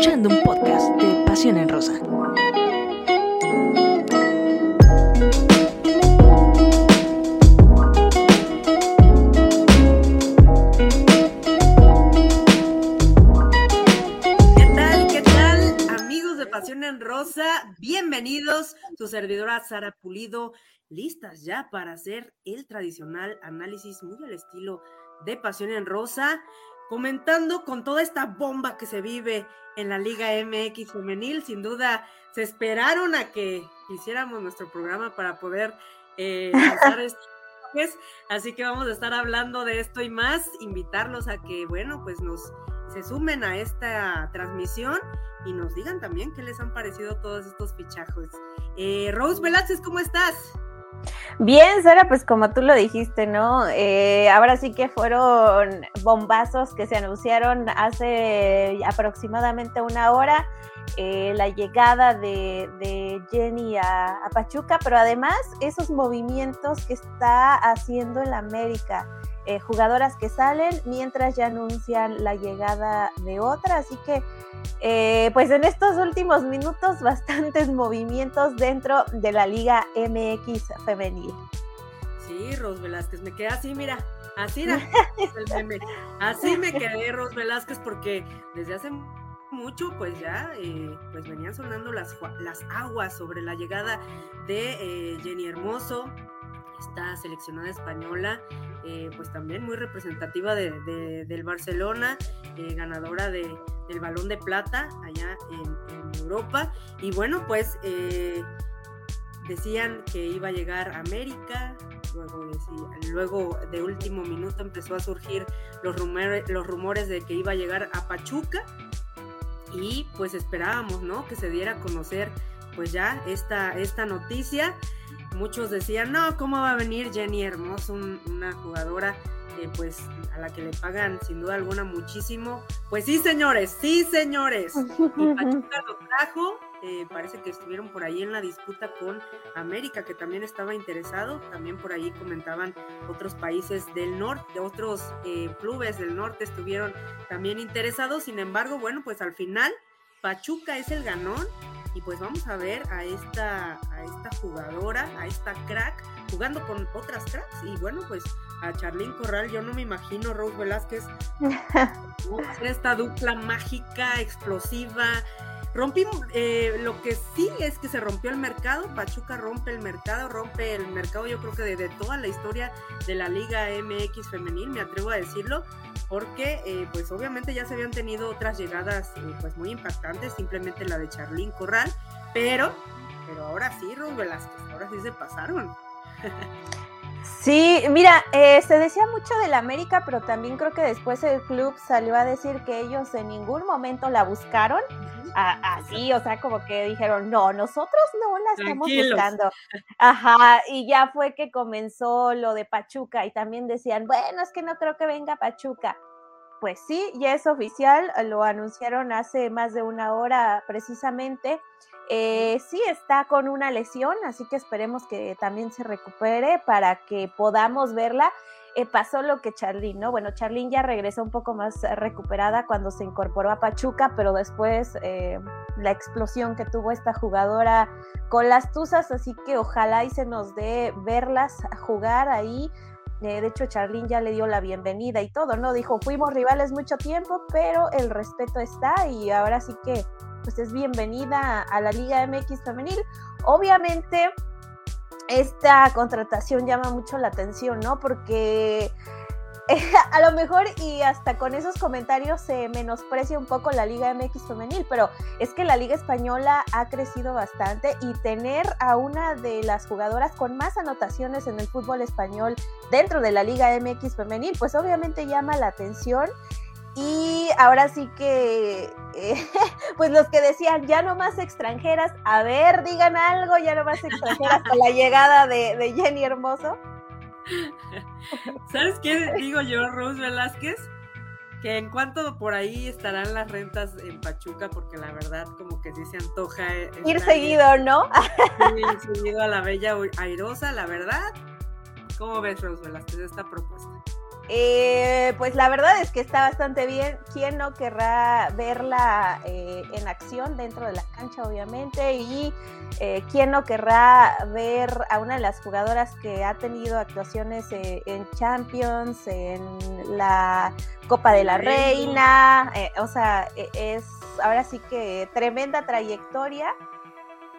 escuchando un podcast de Pasión en Rosa. ¿Qué tal? ¿Qué tal? Amigos de Pasión en Rosa, bienvenidos. Su servidora Sara Pulido, listas ya para hacer el tradicional análisis muy al estilo de Pasión en Rosa, comentando con toda esta bomba que se vive en la Liga MX femenil. Sin duda, se esperaron a que hiciéramos nuestro programa para poder eh, lanzar mensajes. Así que vamos a estar hablando de esto y más, invitarlos a que, bueno, pues nos se sumen a esta transmisión y nos digan también qué les han parecido todos estos fichajos. Eh, Rose Velázquez, ¿cómo estás? Bien, Sara, pues como tú lo dijiste, ¿no? Eh, ahora sí que fueron bombazos que se anunciaron hace aproximadamente una hora, eh, la llegada de, Jenny a, Pachuca, pero además esos movimientos que está haciendo en la América. Eh, jugadoras que salen mientras ya anuncian la llegada de otra, así que eh, pues en estos últimos minutos bastantes movimientos dentro de la Liga MX femenil. Sí, Ros Velázquez, me quedé así, mira, así, así me quedé, Ros Velázquez, porque desde hace mucho, pues ya, eh, pues venían sonando las, las aguas sobre la llegada de eh, Jenny Hermoso, esta seleccionada española, eh, pues también muy representativa de, de, del Barcelona, eh, ganadora de, del balón de plata allá en, Europa. Y bueno, pues eh, decían que iba a llegar a América, luego, decía, luego de último minuto empezó a surgir los rumores, los rumores de que iba a llegar a Pachuca y pues esperábamos, ¿no? Que se diera a conocer pues ya esta, esta noticia muchos decían, no, ¿cómo va a venir Jenny Hermoso, un, una jugadora eh, pues a la que le pagan sin duda alguna muchísimo? Pues sí, señores, sí, señores. Y Pachuca lo trajo, eh, parece que estuvieron por ahí en la disputa con América, que también estaba interesado, también por ahí comentaban otros países del norte, otros eh, clubes del norte estuvieron también interesados, sin embargo, bueno, pues al final Pachuca es el ganón y pues vamos a ver a esta, a esta jugadora, a esta crack, jugando con otras cracks. Y bueno, pues a Charlene Corral, yo no me imagino Rose Velázquez esta dupla mágica, explosiva. Rompimos, eh, lo que sí es que se rompió el mercado, Pachuca rompe el mercado, rompe el mercado yo creo que de, toda la historia de la Liga MX femenil, me atrevo a decirlo, porque eh, pues obviamente ya se habían tenido otras llegadas eh, pues muy impactantes, simplemente la de Charlín Corral, pero, pero ahora sí, Ros Velázquez, ahora sí se pasaron. Sí, mira, eh, se decía mucho del América, pero también creo que después el club salió a decir que ellos en ningún momento la buscaron. Así, o sea, como que dijeron, no, nosotros no la estamos Tranquilos. buscando. Ajá, y ya fue que comenzó lo de Pachuca y también decían, bueno, es que no creo que venga Pachuca. Pues sí, ya es oficial, lo anunciaron hace más de una hora precisamente. Eh, sí está con una lesión, así que esperemos que también se recupere para que podamos verla. Eh, pasó lo que Charlene, ¿no? Bueno, Charlene ya regresó un poco más recuperada cuando se incorporó a Pachuca, pero después eh, la explosión que tuvo esta jugadora con las Tuzas, así que ojalá y se nos dé verlas jugar ahí. Eh, de hecho, Charlene ya le dio la bienvenida y todo, ¿no? Dijo, fuimos rivales mucho tiempo, pero el respeto está y ahora sí que pues es bienvenida a la Liga MX femenil. Obviamente, esta contratación llama mucho la atención, ¿no? Porque a lo mejor y hasta con esos comentarios se menosprecia un poco la Liga MX femenil, pero es que la Liga Española ha crecido bastante y tener a una de las jugadoras con más anotaciones en el fútbol español dentro de la Liga MX femenil, pues obviamente llama la atención. Y ahora sí que, eh, pues los que decían, ya no más extranjeras, a ver, digan algo, ya no más extranjeras con la llegada de, de Jenny Hermoso. ¿Sabes qué digo yo, Rose Velázquez? Que en cuanto por ahí estarán las rentas en Pachuca, porque la verdad como que sí se antoja. Ir seguido, ¿no? Ir seguido a la bella airosa, la verdad. ¿Cómo ves, Rose Velázquez, esta propuesta? Eh, pues la verdad es que está bastante bien. ¿Quién no querrá verla eh, en acción dentro de la cancha, obviamente? Y eh, quién no querrá ver a una de las jugadoras que ha tenido actuaciones en Champions, en la Copa de la Reina. o sea, e, es ahora sí que tremenda trayectoria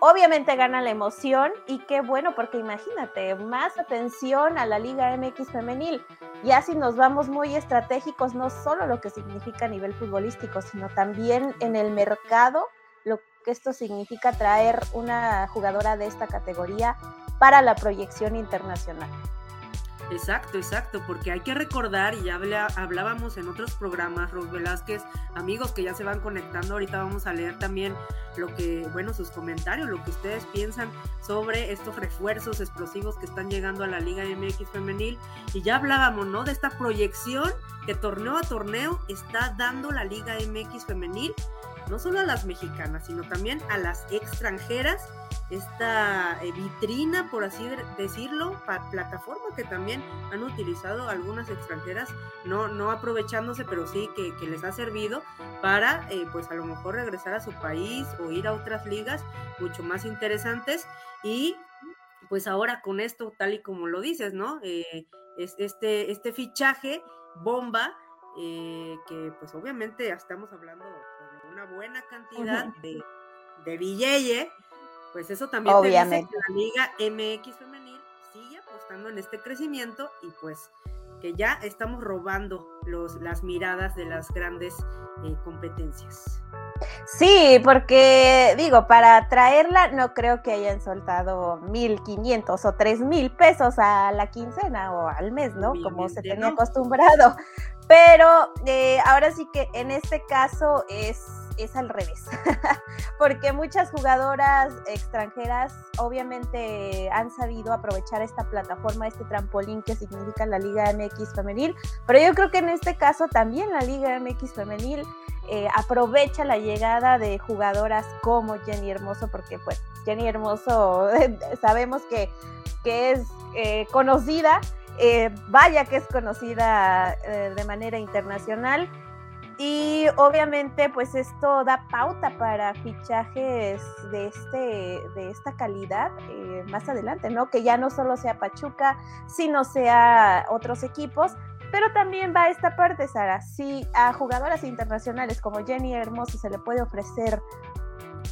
obviamente gana la emoción y qué bueno, porque imagínate, más atención a la Liga MX femenil. Ya si nos vamos muy estratégicos, no solo lo que significa a nivel futbolístico, sino también en el mercado, lo que esto significa traer una jugadora de esta categoría para la proyección internacional. Exacto, exacto, porque hay que recordar, y ya hablábamos en otros programas, Ros Velázquez, amigos que ya se van conectando, ahorita vamos a leer también lo que, bueno, sus comentarios, lo que ustedes piensan sobre estos refuerzos explosivos que están llegando a la Liga MX femenil, y ya hablábamos, ¿no? De esta proyección que torneo a torneo está dando la Liga MX femenil, no solo a las mexicanas, sino también a las extranjeras esta eh, vitrina, por así decirlo, plataforma que también han utilizado algunas extranjeras, no, no aprovechándose, pero sí que, les ha servido para, eh, pues a lo mejor regresar a su país o ir a otras ligas mucho más interesantes. Y pues ahora con esto, tal y como lo dices, ¿no? Eh, este, este fichaje bomba, que pues obviamente estamos hablando de una buena cantidad de, de billete pues eso también Obviamente. te dice que la Liga MX femenil sigue apostando en este crecimiento y pues que ya estamos robando los, las miradas de las grandes eh, competencias. Sí, porque digo, para traerla no creo que hayan soltado 1.500 o 3.000 pesos a la quincena o al mes, ¿no? Como se tenía acostumbrado. Pero eh, ahora sí que en este caso es es al revés, porque muchas jugadoras extranjeras obviamente han sabido aprovechar esta plataforma, este trampolín que significa la Liga MX femenil, pero yo creo que en este caso también la Liga MX femenil eh, aprovecha la llegada de jugadoras como Jenny Hermoso, porque pues Jenny Hermoso sabemos que, que es eh, conocida, eh, vaya que es conocida de manera internacional y obviamente, pues esto da pauta para fichajes de, este, de esta calidad eh, más adelante, ¿no? Que ya no solo sea Pachuca, sino sea otros equipos, pero también va esta parte, Sara. Si a jugadoras internacionales como Jenny Hermoso se le puede ofrecer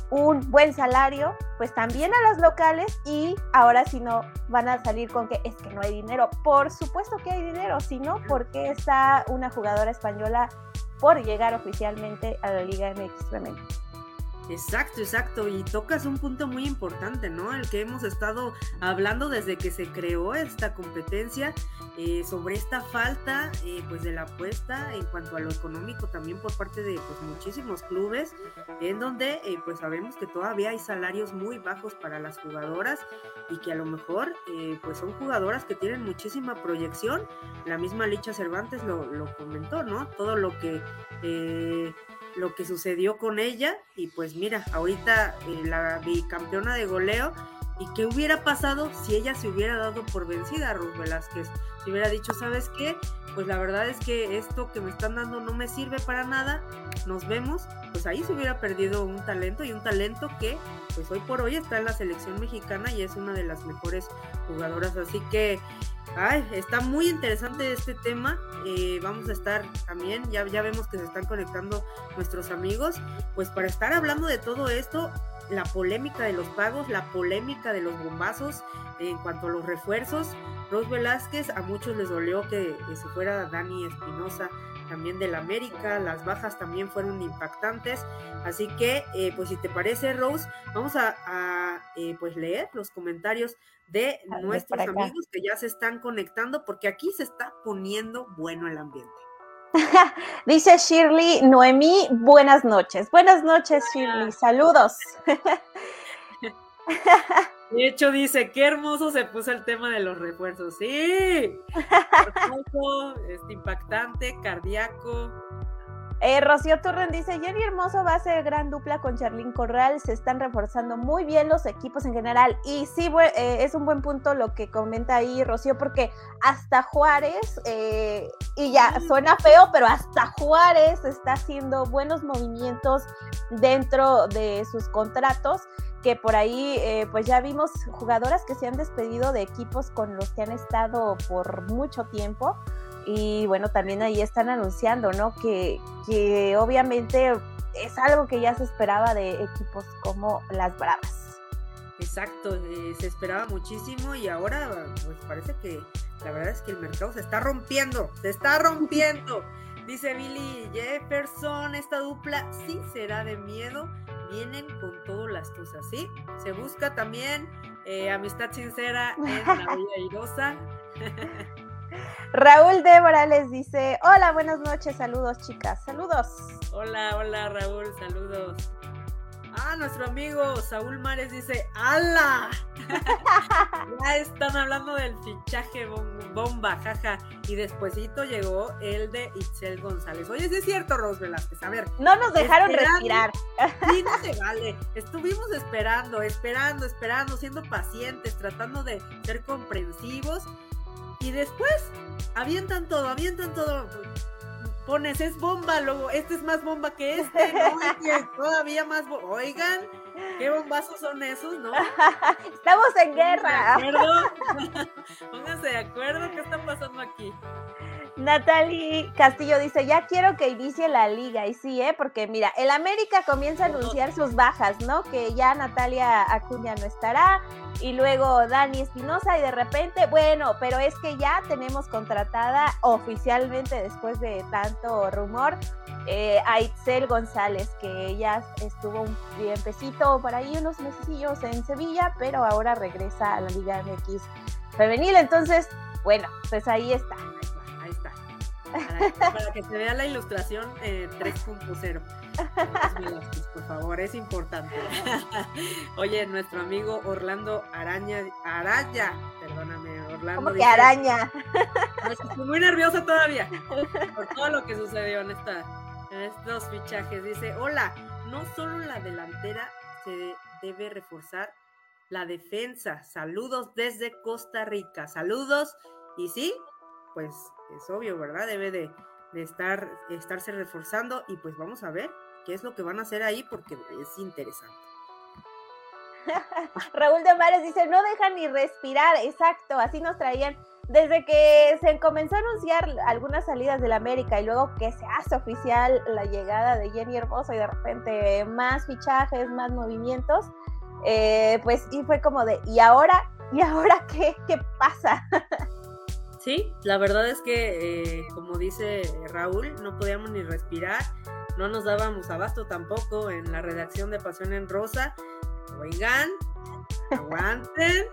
un buen salario, pues también a las locales y ahora si no van a salir con que es que no hay dinero. Por supuesto que hay dinero, sino porque está una jugadora española por llegar oficialmente a la Liga MX femenina. Exacto, exacto. Y tocas un punto muy importante, ¿no? El que hemos estado hablando desde que se creó esta competencia eh, sobre esta falta, eh, pues, de la apuesta en cuanto a lo económico también por parte de pues, muchísimos clubes, en donde, eh, pues, sabemos que todavía hay salarios muy bajos para las jugadoras y que a lo mejor, pues, son jugadoras que tienen muchísima proyección. La misma Licha Cervantes lo, lo comentó, ¿no? Todo lo que lo que sucedió con ella y pues mira, ahorita la bicampeona de goleo y qué hubiera pasado si ella se hubiera dado por vencida a Ruth Velázquez, si hubiera dicho, ¿sabes qué? Pues la verdad es que esto que me están dando no me sirve para nada, nos vemos, pues ahí se hubiera perdido un talento y un talento que pues hoy por hoy está en la selección mexicana y es una de las mejores jugadoras, así que Ay, está muy interesante este tema. Eh, vamos a estar también, ya, ya vemos que se están conectando nuestros amigos, pues para estar hablando de todo esto, la polémica de los pagos, la polémica de los bombazos en cuanto a los refuerzos. Ros Velázquez, a muchos les dolió que, se fuera Dani Espinosa también del América, las bajas también fueron impactantes, así que eh, pues si te parece Rose, vamos a, eh, pues leer los comentarios de nuestros amigos que ya se están conectando, porque aquí se está poniendo bueno el ambiente. Dice Shirley Noemí, buenas noches. Buenas noches, Shirley. Saludos. De hecho, dice, qué hermoso se puso el tema de los refuerzos. Sí, hermoso, este, impactante, cardíaco. Eh, Rocío Turren dice, Jenny Hermoso va a ser gran dupla con Charlín Corral, se están reforzando muy bien los equipos en general y sí, eh, es un buen punto lo que comenta ahí Rocío porque hasta Juárez, eh, y ya suena feo, pero hasta Juárez está haciendo buenos movimientos dentro de sus contratos que por ahí pues ya vimos jugadoras que se han despedido de equipos con los que han estado por mucho tiempo y bueno, también ahí están anunciando, ¿no? Que, que obviamente es algo que ya se esperaba de equipos como las Bravas. Exacto, eh, se esperaba muchísimo y ahora pues parece que la verdad es que el mercado se está rompiendo, se está rompiendo. Dice Billy Jefferson, esta dupla sí será de miedo, vienen con todas las cosas, ¿sí? Se busca también eh, amistad sincera en la vida irosa. Raúl Débora les dice, hola, buenas noches, saludos chicas, saludos. Hola, hola Raúl, saludos. Ah, nuestro amigo Saúl Mares dice, ¡Hala! ya están hablando del fichaje bomba, jaja. Y despuesito llegó el de Itzel González. Oye, es cierto, Ros Velázquez. A ver. No nos dejaron respirar. Sí, no se vale. Estuvimos esperando, esperando, esperando, siendo pacientes, tratando de ser comprensivos y después avientan todo, avientan todo. Pones, es bomba, luego, este es más bomba que este, ¿no? Este todavía más Oigan, qué bombazos son esos, ¿no? Estamos en guerra. Pónganse de acuerdo, ¿qué está pasando aquí? Natalie Castillo dice, ya quiero que inicie la liga. Y sí, ¿eh? Porque mira, el América comienza a anunciar sus bajas, ¿no? Que ya Natalia Acuña no estará. Y luego Dani Espinosa y de repente, bueno, pero es que ya tenemos contratada oficialmente después de tanto rumor eh, a González, que ella estuvo un tiempecito por ahí, unos mesecillos en Sevilla, pero ahora regresa a la Liga MX femenil. Entonces, bueno, pues ahí está. Para, que se vea la ilustración 3.0. Eh, por favor, es importante. Oye, nuestro amigo Orlando Araña, Araya, perdóname, Orlando. ¿Cómo que araña? estoy muy nerviosa todavía por todo lo que sucedió en, esta, en estos fichajes. Dice, hola, no solo la delantera se debe reforzar, la defensa. Saludos desde Costa Rica. Saludos. Y sí, pues es obvio, ¿verdad? Debe de, estar, estarse reforzando y pues vamos a ver qué es lo que van a hacer ahí porque es interesante. Raúl de Mares dice, no dejan ni respirar, exacto, así nos traían. Desde que se comenzó a anunciar algunas salidas del América y luego que se hace oficial la llegada de Jenny Hermoso y de repente más fichajes, más movimientos, eh, pues y fue como de, ¿y ahora? ¿Y ahora qué? ¿Qué pasa? Sí, la verdad es que, eh, como dice Raúl, no podíamos ni respirar, no nos dábamos abasto tampoco en la redacción de Pasión en Rosa. Oigan, aguanten.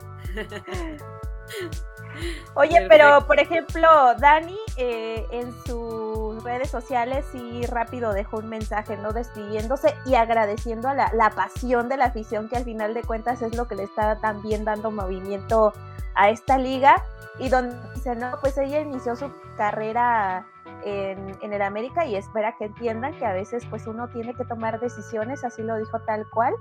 Oye, pero por ejemplo, Dani eh, en sus redes sociales sí rápido dejó un mensaje, ¿no? Despidiéndose y agradeciendo a la, la, pasión de la afición que al final de cuentas es lo que le está también dando movimiento a esta liga y donde dice, no, pues ella inició su carrera en, en, el América y espera que entiendan que a veces pues uno tiene que tomar decisiones, así lo dijo tal cual,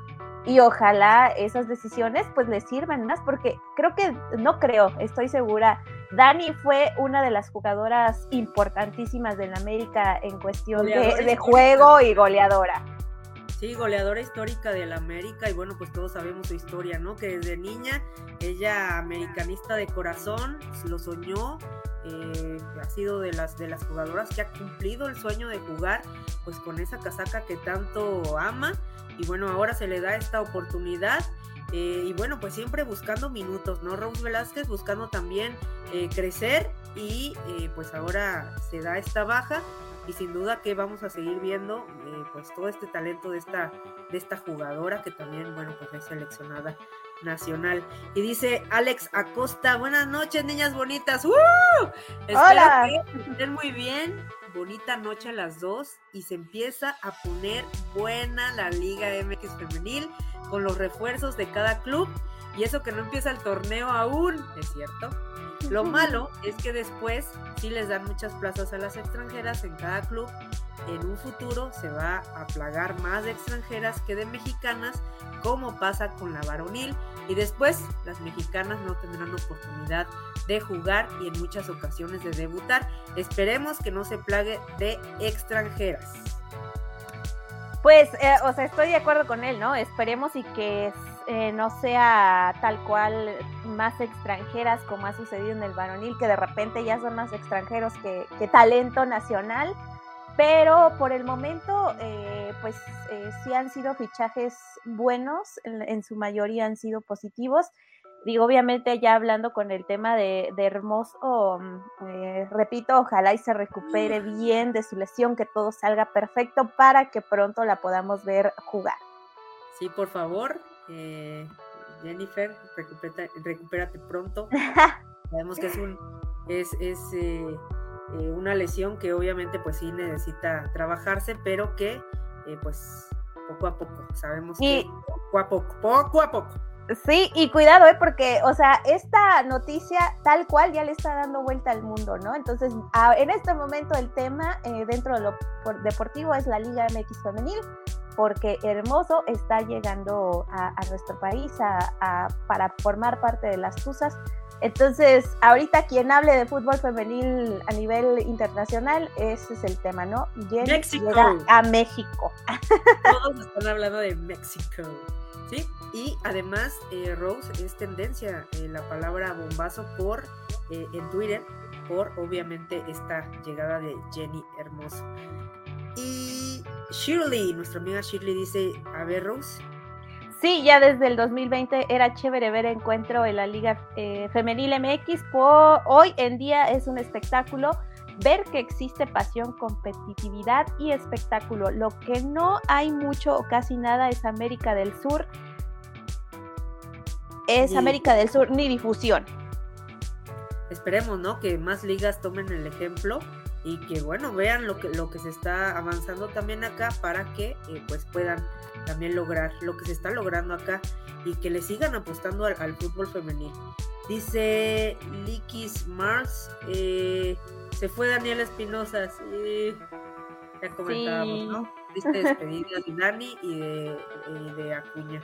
y ojalá esas decisiones pues le sirvan más, porque creo que, no creo, estoy segura, Dani fue una de las jugadoras importantísimas del América en cuestión de, de juego y goleadora. Sí, goleadora histórica del América y bueno, pues todos sabemos su historia, ¿no? Que desde niña ella americanista de corazón, lo soñó, eh, ha sido de las, de las jugadoras que ha cumplido el sueño de jugar pues con esa casaca que tanto ama y bueno, ahora se le da esta oportunidad eh, y bueno, pues siempre buscando minutos, ¿no? Rose Velázquez buscando también eh, crecer y pues ahora se da esta baja y sin duda que vamos a seguir viendo eh, pues todo este talento de esta, de esta jugadora que también, bueno, pues es seleccionada nacional. Y dice Alex Acosta, buenas noches, niñas bonitas. ¡Uh! Hola. que estén muy bien. Bonita noche a las dos y se empieza a poner buena la Liga MX femenil con los refuerzos de cada club y eso que no empieza el torneo aún, ¿es cierto? Lo malo es que después sí les dan muchas plazas a las extranjeras en cada club. En un futuro se va a plagar más de extranjeras que de mexicanas, como pasa con la varonil. Y después las mexicanas no tendrán oportunidad de jugar y en muchas ocasiones de debutar. Esperemos que no se plague de extranjeras. Pues, eh, o sea, estoy de acuerdo con él, ¿no? Esperemos y que eh, no sea tal cual más extranjeras como ha sucedido en el varonil, que de repente ya son más extranjeros que, talento nacional, pero por el momento, eh, pues eh, sí han sido fichajes buenos, en, su mayoría han sido positivos. Digo, obviamente ya hablando con el tema de, de Hermoso, mm, repito, ojalá y se recupere bien de su lesión, que todo salga perfecto para que pronto la podamos ver jugar. Sí, por favor, eh, Jennifer, recupérate, pronto. Sabemos que es un es, es eh, eh, una lesión que obviamente pues sí necesita trabajarse, pero que pues poco a poco, sabemos que poco a poco, poco a poco. Sí, y cuidado, ¿eh? porque, o sea, esta noticia tal cual ya le está dando vuelta al mundo, ¿no? Entonces, en este momento el tema dentro de lo deportivo es la Liga MX Femenil porque Hermoso está llegando a, nuestro país para formar parte de las TUSAS. Entonces, ahorita quien hable de fútbol femenil a nivel internacional, ese es el tema, ¿no? México. llega a México. Todos están hablando de México. ¿Sí? Y además, eh, Rose es tendencia en la palabra bombazo por eh, en Twitter, por obviamente esta llegada de Jenny Hermoso. Y Shirley, nuestra amiga Shirley dice, a ver Rose. Sí, ya desde el 2020 era chévere ver encuentro en la Liga eh, Femenil MX. hoy en día es un espectáculo ver que existe pasión, competitividad y espectáculo. Lo que no hay mucho o casi nada es América del Sur. Es América del Sur ni difusión. Esperemos, ¿no? Que más ligas tomen el ejemplo y que bueno, vean lo que, lo que se está avanzando también acá para que eh, pues puedan también lograr lo que se está logrando acá y que le sigan apostando al, fútbol femenil. Dice Likis Mars, eh, se fue Daniel Espinosa, sí, ya comentábamos, ¿no? Triste despedida de Dani y de, y de Acuña.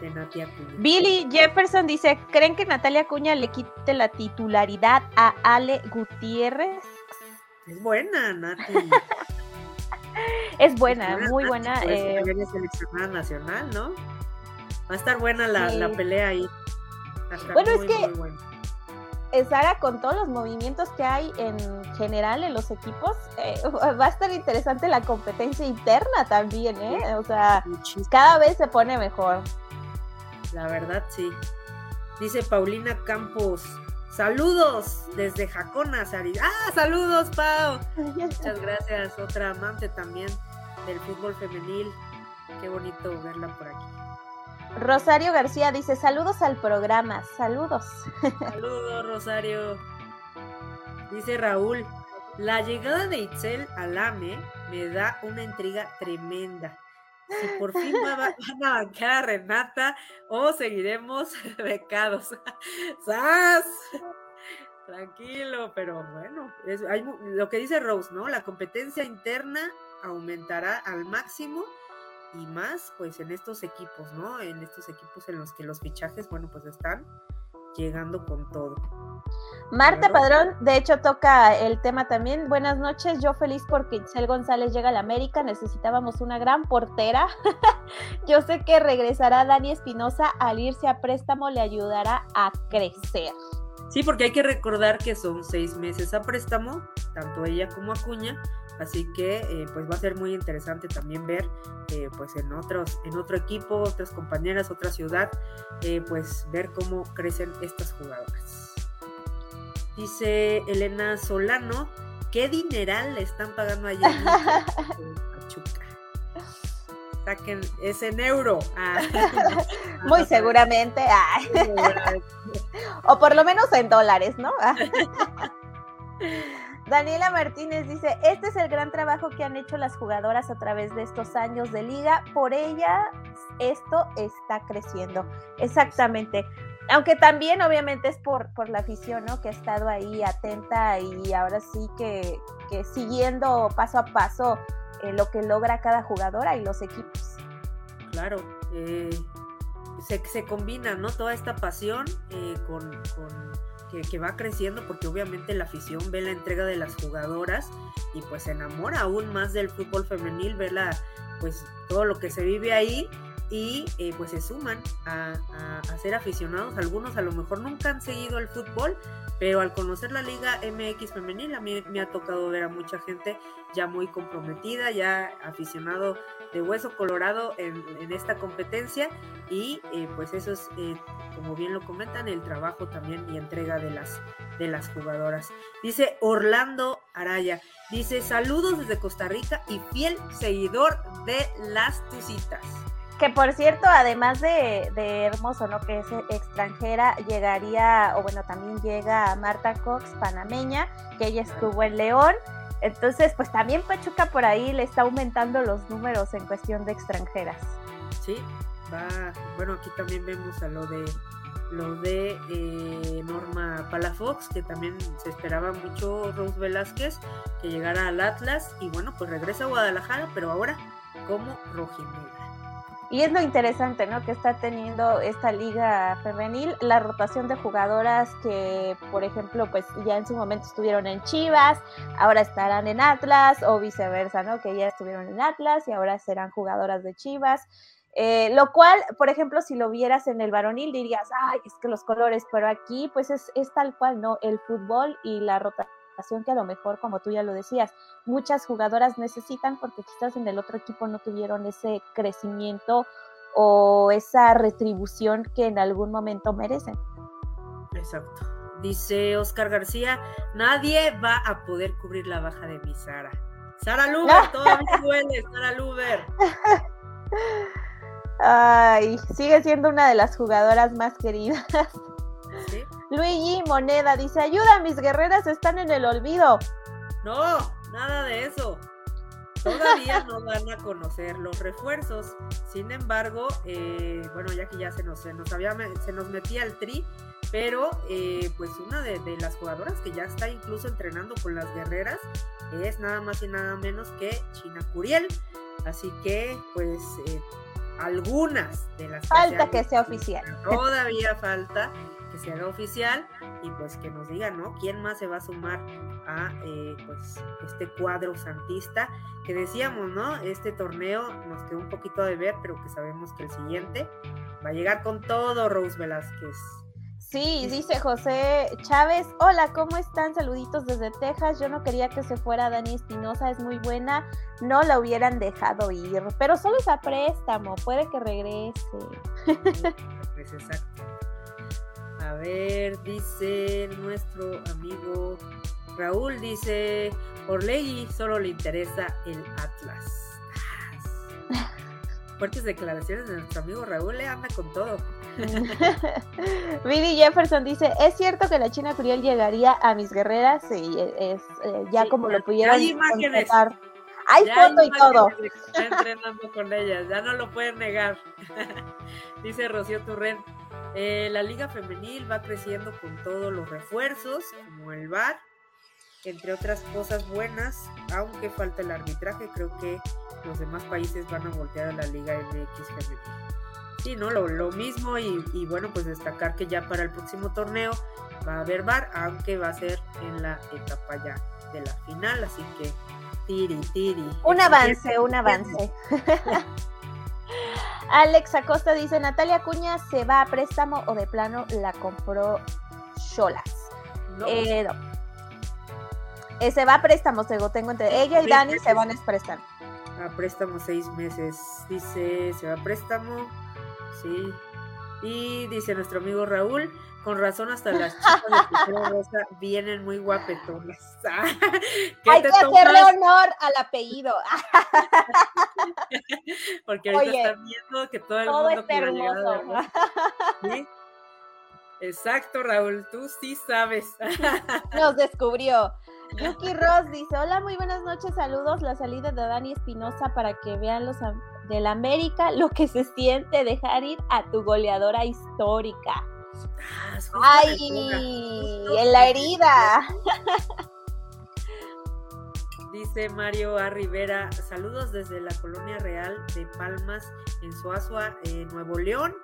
De Natalia Acuña. Billy Jefferson dice, ¿creen que Natalia Acuña le quite la titularidad a Ale Gutiérrez? Es buena, Nati. es buena, muy buena. Eh... seleccionada nacional, ¿no? Va a estar buena la, pelea ahí. Bueno, es que Sara, con todos los movimientos que hay en general en los equipos, eh, va a estar interesante la competencia interna también, ¿eh? O sea, cada vez se pone mejor. La verdad, sí. Dice Paulina Campos, Saludos desde Jacona, Sari. Ah, saludos, Pau. Muchas gracias. Otra amante también del fútbol femenil. Qué bonito verla por aquí. Rosario García dice, saludos al programa, saludos. Saludos, Rosario. Dice Raúl, la llegada de Itzel al AME me da una intriga tremenda. Si por fin van a bancar a Renata o seguiremos becados. ¡Sas! Tranquilo, pero bueno, hay, lo que dice Rose, ¿no? La competencia interna aumentará al máximo y más pues en estos equipos, ¿no? En estos equipos en los que los fichajes, bueno, pues están llegando con todo. Marta Padrón, de hecho, toca el tema también. Buenas noches, yo feliz porque Itzel González llega a la América, necesitábamos una gran portera. yo sé que regresará Dani Espinosa, al irse a préstamo le ayudará a crecer. Sí, porque hay que recordar que son seis meses a préstamo, tanto ella como Acuña, así que eh, pues va a ser muy interesante también ver eh, pues en otros en otro equipo otras compañeras otra ciudad eh, pues ver cómo crecen estas jugadoras. Dice Elena Solano qué dineral le están pagando allá en Pachuca saquen es en euro. Ah. muy seguramente. O por lo menos en dólares no Daniela Martínez dice, este es el gran trabajo que han hecho las jugadoras a través de estos años de liga. Por ella, esto está creciendo. Exactamente. Aunque también obviamente es por, por la afición, ¿no? Que ha estado ahí atenta y ahora sí que, que siguiendo paso a paso eh, lo que logra cada jugadora y los equipos. Claro, eh, se, se, combina, ¿no? Toda esta pasión eh, con, que, va creciendo porque obviamente la afición ve la entrega de las jugadoras y pues se enamora aún más del fútbol femenil, ve la, pues todo lo que se vive ahí y eh, pues se suman a, a, ser aficionados. Algunos a lo mejor nunca han seguido el fútbol, pero al conocer la Liga MX femenil a mí me ha tocado ver a mucha gente ya muy comprometida, ya aficionado de hueso colorado en, esta competencia y eh, pues eso es, eh, como bien lo comentan, el trabajo también y entrega de las, de las jugadoras. Dice Orlando Araya, dice saludos desde Costa Rica y fiel seguidor de las Tucitas. Que por cierto, además de, de, hermoso, ¿no? Que es extranjera, llegaría, o bueno, también llega Marta Cox, panameña, que ella estuvo en León. Entonces, pues también Pachuca por ahí le está aumentando los números en cuestión de extranjeras. Sí, va, bueno, aquí también vemos a lo de lo de eh, Norma Palafox, que también se esperaba mucho Rose Velázquez que llegara al Atlas y bueno, pues regresa a Guadalajara, pero ahora como rojinegra. Y es lo interesante, ¿no? Que está teniendo esta liga femenil, la rotación de jugadoras que, por ejemplo, pues ya en su momento estuvieron en Chivas, ahora estarán en Atlas o viceversa, ¿no? Que ya estuvieron en Atlas y ahora serán jugadoras de Chivas. Eh, lo cual, por ejemplo, si lo vieras en el varonil dirías, ay, es que los colores, pero aquí pues es, es tal cual, ¿no? El fútbol y la rotación que a lo mejor, como tú ya lo decías, muchas jugadoras necesitan porque quizás en el otro equipo no tuvieron ese crecimiento o esa retribución que en algún momento merecen. Exacto. Dice Oscar García, nadie va a poder cubrir la baja de mi Sara. Sara Luber, todavía duele, Sara Luber. Ay, sigue siendo una de las jugadoras más queridas. ¿Sí? Luigi Moneda dice, ayuda, mis guerreras están en el olvido. No, nada de eso. Todavía no van a conocer los refuerzos. Sin embargo, eh, bueno, ya que ya se nos, se nos, había, se nos metía el tri, pero eh, pues una de, de, las jugadoras que ya está incluso entrenando con las guerreras es nada más y nada menos que China Curiel. Así que, pues, eh, algunas de las... Falta que, que sea oficial. Todavía falta que se haga oficial y pues que nos digan, ¿no? ¿Quién más se va a sumar a eh, pues este cuadro santista? Que decíamos, ¿no? Este torneo nos quedó un poquito de ver, pero que sabemos que el siguiente va a llegar con todo Rose Velázquez. Sí, dice José Chávez, hola, ¿cómo están? Saluditos desde Texas. Yo no quería que se fuera Dani Espinosa, es muy buena, no la hubieran dejado ir, pero solo es a préstamo, puede que regrese. Pues exacto. A ver, dice nuestro amigo Raúl, dice, por ley solo le interesa el Atlas. Fuertes declaraciones de nuestro amigo Raúl, le anda con todo. Billy Jefferson dice, ¿es cierto que la China Curiel llegaría a mis guerreras? Sí, es, eh, ya sí, como lo pudieron Hay imágenes. Hay ya foto hay y todo. Está entrenando con ellas, ya no lo pueden negar. dice Rocío Turren, eh, la liga femenil va creciendo con todos los refuerzos, como el VAR, entre otras cosas buenas, aunque falta el arbitraje, creo que los demás países van a voltear a la liga MX femenil. Sí, ¿no? Lo, lo mismo y, y, bueno, pues destacar que ya para el próximo torneo va a haber VAR, aunque va a ser en la etapa ya de la final, así que tiri, tiri. Un avance, un avance. Alex Acosta dice, Natalia Cuña se va a préstamo o de plano la compró Cholas. No. Eh, no. Eh, se va a préstamo, tengo entre ella y Dani se van a préstamo. A préstamo seis meses. Dice, se va a préstamo. Sí. Y dice nuestro amigo Raúl, con razón hasta las chicas de rosa vienen muy guapetonas. Hay que hacerle honor al apellido. Porque ahorita Oye, están viendo que todo el todo mundo está hermoso. ¿Sí? Exacto, Raúl, tú sí sabes. Nos descubrió. Yuki Ross dice, hola, muy buenas noches, saludos, la salida de Dani Espinosa para que vean los del América lo que se siente dejar ir a tu goleadora histórica. Ah, ¡Ay! En la herida. Dice Mario A. Rivera, saludos desde la Colonia Real de Palmas, en Suazua, Nuevo León.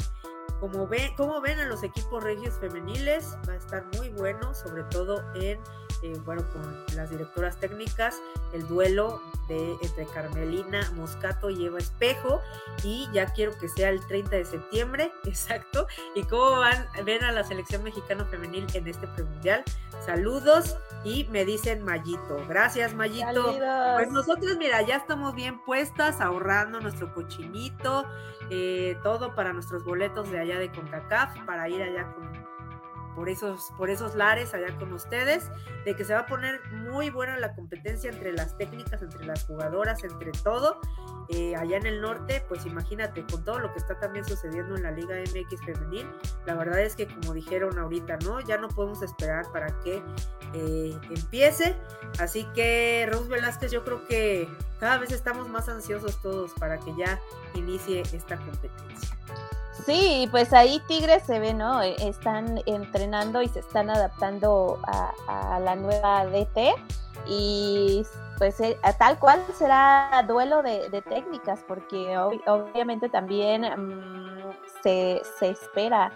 Como ven, como ven a los equipos regios femeniles, va a estar muy bueno, sobre todo en, eh, bueno, con las directoras técnicas, el duelo de entre Carmelina Moscato y Eva Espejo, y ya quiero que sea el 30 de septiembre, exacto, y cómo van, ven a la selección mexicana femenil en este premundial. Saludos y me dicen Mayito. Gracias, Mayito. Pues nosotros, mira, ya estamos bien puestas, ahorrando nuestro cochinito, eh, todo para nuestros boletos de allá de CONCACAF, para ir allá con, por esos, por esos lares allá con ustedes, de que se va a poner muy buena la competencia entre las técnicas, entre las jugadoras, entre todo. Eh, allá en el norte, pues imagínate, con todo lo que está también sucediendo en la Liga MX femenil, la verdad es que como dijeron ahorita, ¿no? Ya no podemos esperar para que eh, empiece. Así que, Rose Velázquez, yo creo que cada vez estamos más ansiosos todos para que ya inicie esta competencia. Sí, pues ahí Tigres se ve, ¿no? E, están entrenando y se están adaptando a, la nueva DT y pues eh, tal cual será duelo de, técnicas porque obviamente también mm, se, espera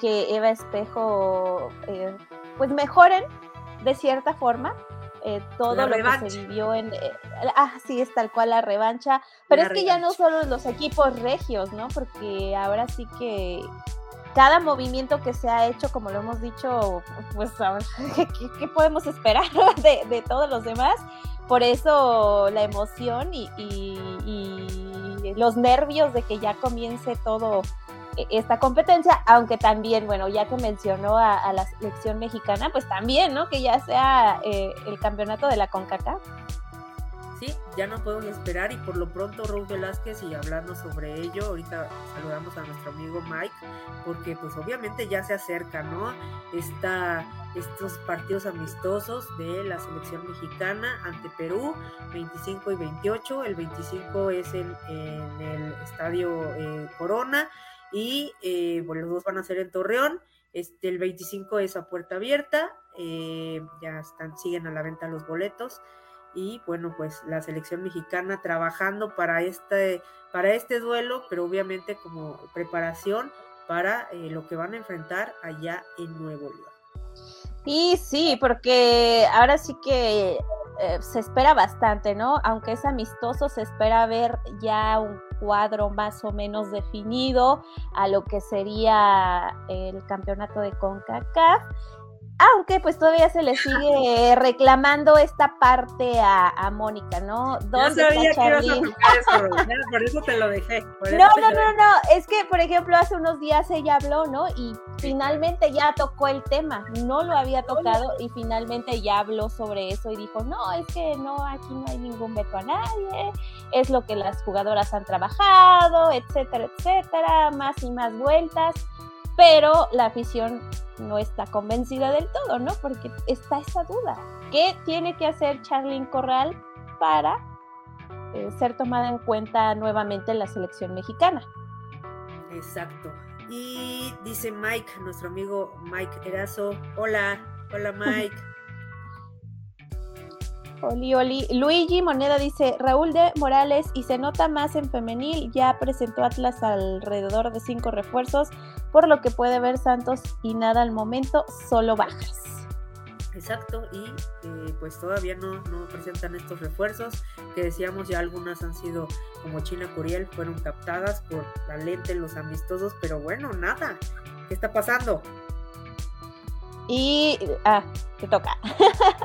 que Eva Espejo eh, pues mejoren de cierta forma eh, todo lo que se vivió en... Eh, ah, sí, es tal cual la revancha. Pero es que ya no solo los equipos regios, ¿no? Porque ahora sí que cada movimiento que se ha hecho, como lo hemos dicho, pues ¿qué, podemos esperar de, todos los demás? Por eso la emoción y, y los nervios de que ya comience todo esta competencia, aunque también, bueno, ya que mencionó a, la selección mexicana, pues también, ¿no? Que ya sea eh, el campeonato de la CONCACAF. Sí, ya no podemos esperar y por lo pronto Rose Velázquez y hablando sobre ello, ahorita saludamos a nuestro amigo Mike, porque pues obviamente ya se acerca, ¿no? Esta, estos partidos amistosos de la selección mexicana ante Perú, 25 y 28, el 25 es en, el estadio eh, Corona y eh, bueno, los dos van a ser en Torreón. Este, el 25 es a puerta abierta, eh, ya están, siguen a la venta los boletos y bueno, pues la selección mexicana trabajando para este, para este duelo, pero obviamente como preparación para eh, lo que van a enfrentar allá en Nuevo León. Y sí, porque ahora sí que se espera bastante, ¿no? Aunque es amistoso, se espera ver ya un cuadro más o menos definido a lo que sería el campeonato de CONCACAF aunque pues todavía se le sigue reclamando esta parte a, Mónica, ¿no? ¿Dónde sabía que ibas a eso, por eso te lo dejé. No, no, no, no, es que por ejemplo hace unos días ella habló, ¿no? Y finalmente ya tocó el tema, no lo había tocado y finalmente ya habló sobre eso y dijo, no, es que no, aquí no hay ningún veto a nadie, es lo que las jugadoras han trabajado, etcétera, etcétera, más y más vueltas pero la afición no está convencida del todo, ¿no? Porque está esa duda. ¿Qué tiene que hacer Charlene Corral para eh, ser tomada en cuenta nuevamente en la selección mexicana? Exacto. Y dice Mike, nuestro amigo Mike Erazo, hola, hola Mike. Oli, Oli. Luigi Moneda dice, Raúl de Morales y se nota más en femenil, ya presentó Atlas alrededor de cinco refuerzos, por lo que puede ver Santos y nada al momento, solo bajas. Exacto, y eh, pues todavía no, no, presentan estos refuerzos, que decíamos ya algunas han sido como China Curiel, fueron captadas por la lente, los amistosos, pero bueno, nada, ¿qué está pasando? Y, ah, te toca.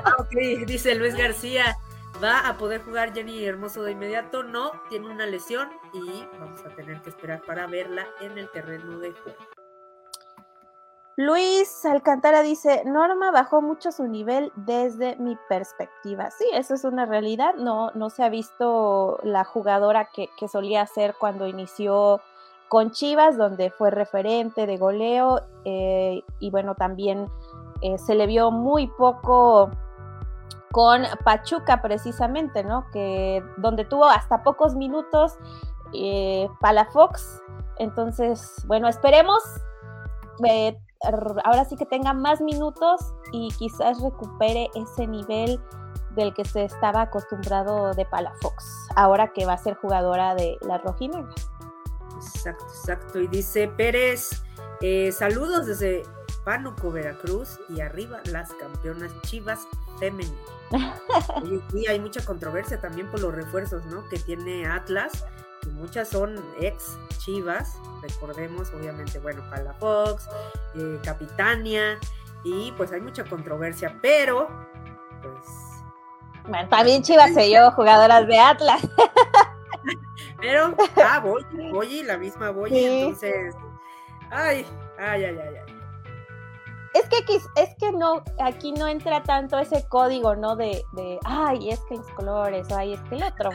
Ah, ok, dice Luis García, ¿va a poder jugar Jenny Hermoso de inmediato? No, tiene una lesión y vamos a tener que esperar para verla en el terreno de juego. Luis Alcantara dice, Norma bajó mucho su nivel desde mi perspectiva. Sí, eso es una realidad. No, no se ha visto la jugadora que, solía ser cuando inició con Chivas, donde fue referente de goleo eh, y bueno, también eh, se le vio muy poco con Pachuca precisamente, ¿no? Que donde tuvo hasta pocos minutos eh, Palafox. Entonces, bueno, esperemos. Eh, ahora sí que tenga más minutos y quizás recupere ese nivel del que se estaba acostumbrado de Palafox, ahora que va a ser jugadora de las rojinegras. Exacto, exacto. Y dice Pérez, eh, saludos desde Pánuco, Veracruz, y arriba las campeonas Chivas femeninas. Y hay mucha controversia también por los refuerzos, ¿no? Que tiene Atlas, y muchas son ex Chivas, recordemos, obviamente, bueno, Palafox, eh, Capitania, y pues hay mucha controversia, pero, pues... Bueno, también Chivas se yo jugadoras de Atlas. pero, ah, voy, voy, la misma voy, entonces, ay, ay, ay, ay, ay. Es que, es que no, aquí no entra tanto ese código, ¿no? De, de, ay, es que los colores, ay, es que el otro.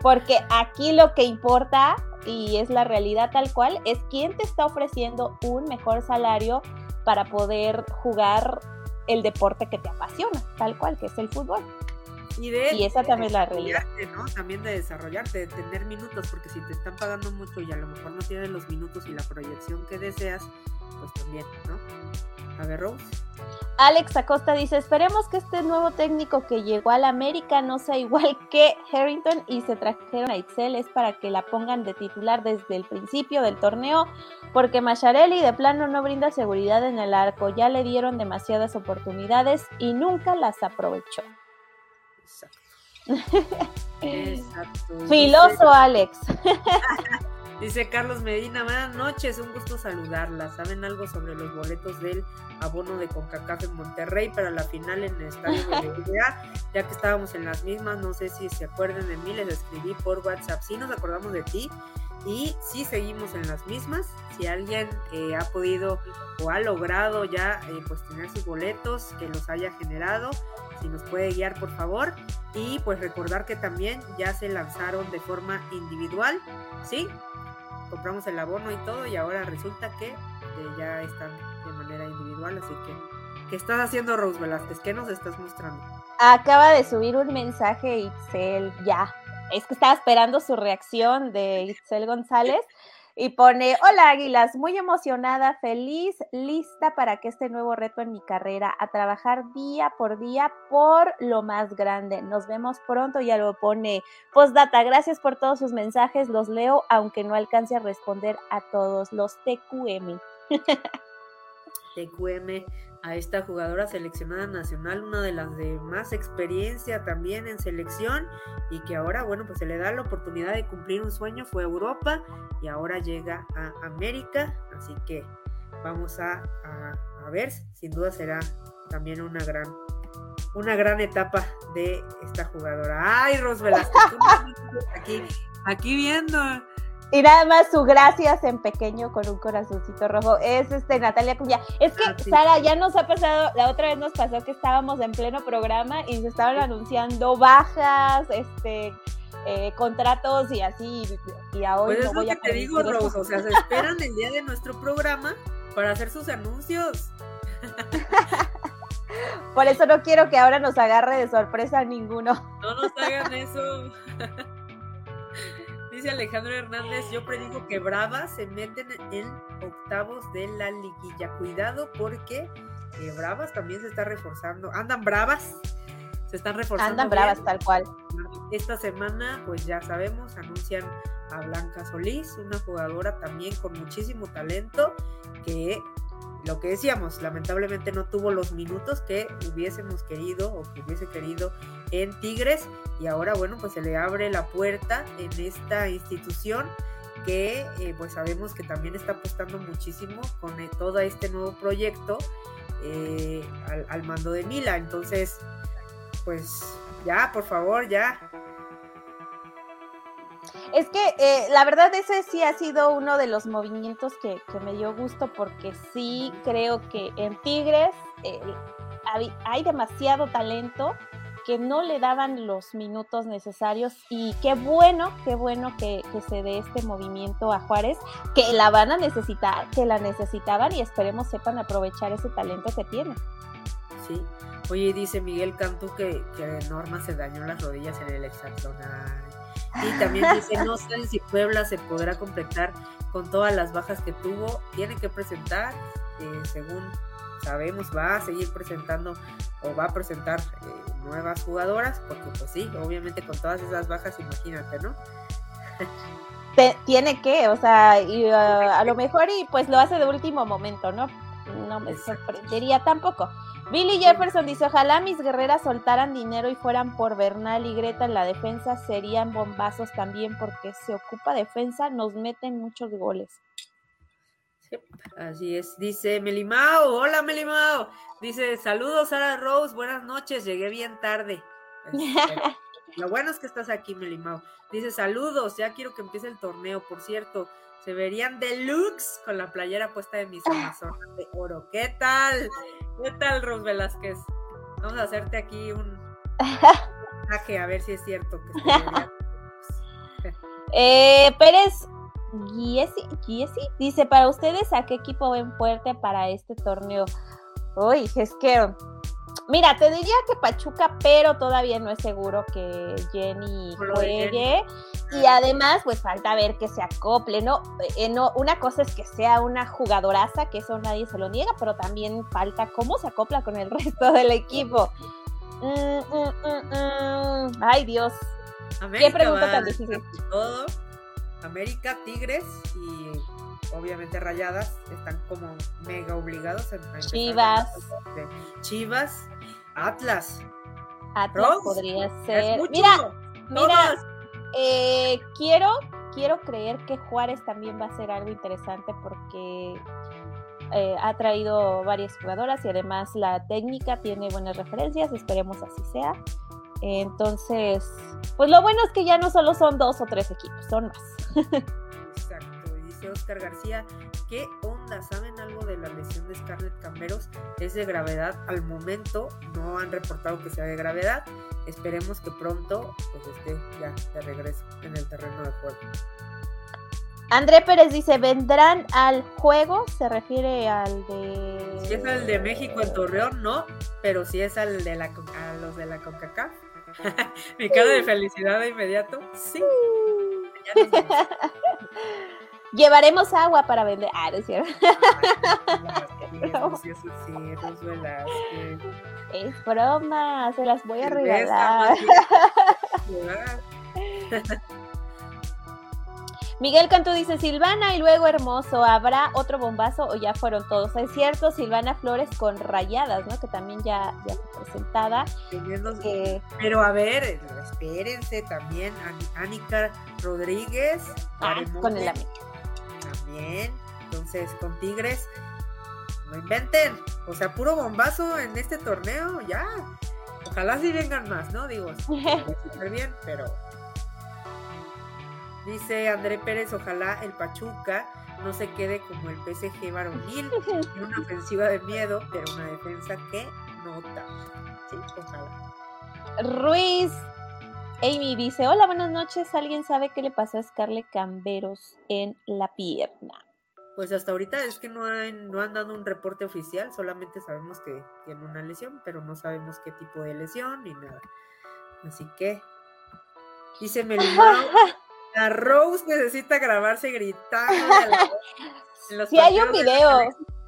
Porque aquí lo que importa, y es la realidad tal cual, es quién te está ofreciendo un mejor salario para poder jugar el deporte que te apasiona, tal cual, que es el fútbol. Y, de, y esa también es la realidad. ¿no? También de desarrollarte, de tener minutos, porque si te están pagando mucho y a lo mejor no tienes los minutos y la proyección que deseas, pues también, ¿no? A ver, Rose. Alex Acosta dice, esperemos que este nuevo técnico que llegó al América no sea igual que Harrington y se trajeron a Itzel, es para que la pongan de titular desde el principio del torneo, porque Macharelli de plano no brinda seguridad en el arco, ya le dieron demasiadas oportunidades y nunca las aprovechó. Exacto. Exacto. Filoso, Alex. Dice Carlos Medina, buenas noches, un gusto saludarla. ¿Saben algo sobre los boletos del abono de CONCACAF en Monterrey para la final en el estadio de NBA? Ya que estábamos en las mismas, no sé si se acuerdan de mí, les escribí por WhatsApp. Sí nos acordamos de ti y sí seguimos en las mismas. Si alguien eh, ha podido o ha logrado ya eh, pues tener sus boletos, que los haya generado, si nos puede guiar por favor. Y pues recordar que también ya se lanzaron de forma individual, ¿sí? Compramos el abono y todo y ahora resulta que eh, ya están de manera individual, así que ¿qué estás haciendo Rose Velázquez? ¿Qué nos estás mostrando? Acaba de subir un mensaje Itzel, ya. Es que estaba esperando su reacción de Itzel González y pone, hola Águilas, muy emocionada, feliz, lista para que este nuevo reto en mi carrera, a trabajar día por día por lo más grande. Nos vemos pronto, ya lo pone. Postdata, gracias por todos sus mensajes, los leo, aunque no alcance a responder a todos los TQM. TQM, a esta jugadora seleccionada nacional, una de las de más experiencia también en selección y que ahora, bueno, pues se le da la oportunidad de cumplir un sueño, fue a Europa y ahora llega a América, así que vamos a, a, ver, sin duda será también una gran una gran etapa de esta jugadora. Ay, Rosbel, aquí, aquí viendo y nada más su gracias en pequeño con un corazoncito rojo. Es este Natalia Cuña. Es que, ah, Sara, ya nos ha pasado, la otra vez nos pasó que estábamos en pleno programa y se estaban anunciando bajas, este, eh, contratos y así. Y a hoy pues no voy a te digo, Rose, o sea, se esperan el día de nuestro programa para hacer sus anuncios. Por eso no quiero que ahora nos agarre de sorpresa ninguno. No nos hagan eso. Dice Alejandro Hernández, yo predigo que Bravas se meten en octavos de la liguilla. Cuidado porque eh, Bravas también se está reforzando. Andan Bravas, se están reforzando. Andan Bravas tal cual. Esta semana, pues ya sabemos, anuncian a Blanca Solís, una jugadora también con muchísimo talento que lo que decíamos, lamentablemente no tuvo los minutos que hubiésemos querido o que hubiese querido en Tigres y ahora bueno pues se le abre la puerta en esta institución que eh, pues sabemos que también está apostando muchísimo con eh, todo este nuevo proyecto eh, al, al, mando de Mila. Entonces pues ya por favor ya es que eh, la verdad ese sí ha sido uno de los movimientos que, me dio gusto porque sí creo que en Tigres eh, hay, demasiado talento que no le daban los minutos necesarios y qué bueno, qué bueno que, que, se dé este movimiento a Juárez, que la van a necesitar, que la necesitaban y esperemos sepan aprovechar ese talento que tiene. Sí. Oye, dice Miguel Cantú que, que Norma se dañó las rodillas en el hexagonal Y también dice, no sé si Puebla se podrá completar con todas las bajas que tuvo. Tiene que presentar, eh, según sabemos, va a seguir presentando o va a presentar eh, nuevas jugadoras, porque pues sí, obviamente con todas esas bajas, imagínate, ¿no? tiene que, o sea, y, ah, a lo mejor y pues lo hace de último momento, ¿no? No me sorprendería tampoco. Billy Jefferson dice, ojalá mis guerreras soltaran dinero y fueran por Bernal y Greta en la defensa, serían bombazos también porque se ocupa defensa, nos meten muchos goles. así es, dice Melimao, hola Melimao, dice saludos Sara Rose, buenas noches, llegué bien tarde. Este, lo bueno es que estás aquí Melimao. Dice saludos, ya quiero que empiece el torneo, por cierto, se verían deluxe con la playera puesta de mis Amazonas de oro. ¿Qué tal? ¿Qué tal, Ros Velázquez? Vamos a hacerte aquí un mensaje a ver si es cierto que eh, Pérez Giesi, dice, para ustedes, ¿a qué equipo ven fuerte para este torneo? Uy, es que Mira, te diría que Pachuca, pero todavía no es seguro que Jenny juegue. Y además, pues falta ver que se acople, ¿no? Eh, no, Una cosa es que sea una jugadoraza, que eso nadie se lo niega, pero también falta cómo se acopla con el resto del equipo. Mm, mm, mm, Ay, Dios. ¿Qué pregunta tan difícil? Todo. América, Tigres y obviamente Rayadas están como mega obligados a, Chivas. Chivas, Atlas. Atlas podría ser. Mira, mira, eh, quiero, quiero creer que Juárez también va a ser algo interesante porque eh, ha traído varias jugadoras y además la técnica tiene buenas referencias, esperemos así sea. Entonces, pues lo bueno es que ya no solo son dos o tres equipos, son más. Oscar García. ¿Qué onda? ¿Saben algo de la lesión de Scarlett Camberos? ¿Es de gravedad? Al momento no han reportado que sea de gravedad. Esperemos que pronto pues, esté ya de regreso en el terreno de juego. André Pérez dice, ¿vendrán al juego? Se refiere al de... Si es al de México en Torreón, no, pero si es al de la, a los de la CONCACAF. Mi cara de felicidad de inmediato. Sí. Llevaremos agua para vender. Ah, no es cierto. es broma, se las voy a regalar. Miguel Cantú dice Silvana y luego Hermoso, ¿habrá otro bombazo o ya fueron todos? Es cierto, Silvana Flores con rayadas, ¿no? Que también ya, ya fue presentada. Pero a ver, espérense también, Anica Rodríguez. Ah, con el amigo también. Entonces, con Tigres, no inventen. O sea, puro bombazo en este torneo, ya. Ojalá sí vengan más, ¿no? Digo, súper bien, pero. Dice André Pérez, ojalá el Pachuca no se quede como el PSG varonil, una ofensiva de miedo, pero una defensa que no Sí, ojalá. Ruiz Amy dice, hola, buenas noches. ¿Alguien sabe qué le pasó a Scarlett Camberos en la pierna? Pues hasta ahorita es que no han, no han dado un reporte oficial, solamente sabemos que tiene una lesión, pero no sabemos qué tipo de lesión ni nada. Así que, dice Melimao, la Rose necesita grabarse gritando. sí, hay un video.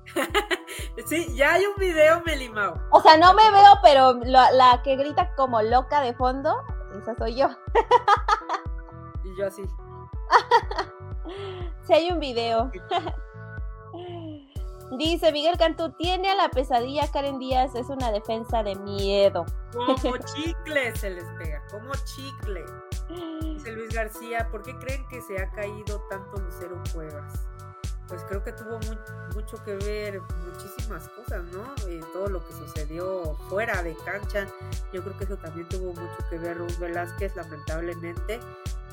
sí, ya hay un video, Melimao. O sea, no me veo, pero la que grita como loca de fondo esa soy yo. y yo así. si hay un video. Dice Miguel Cantú, tiene a la pesadilla Karen Díaz, es una defensa de miedo. Como chicle se les pega, como chicle. Dice Luis García, ¿por qué creen que se ha caído tanto Lucero Cuevas? Pues creo que tuvo mucho que ver muchísimas cosas, ¿no? Eh, todo lo que sucedió fuera de cancha, yo creo que eso también tuvo mucho que ver Ruth Velázquez, lamentablemente.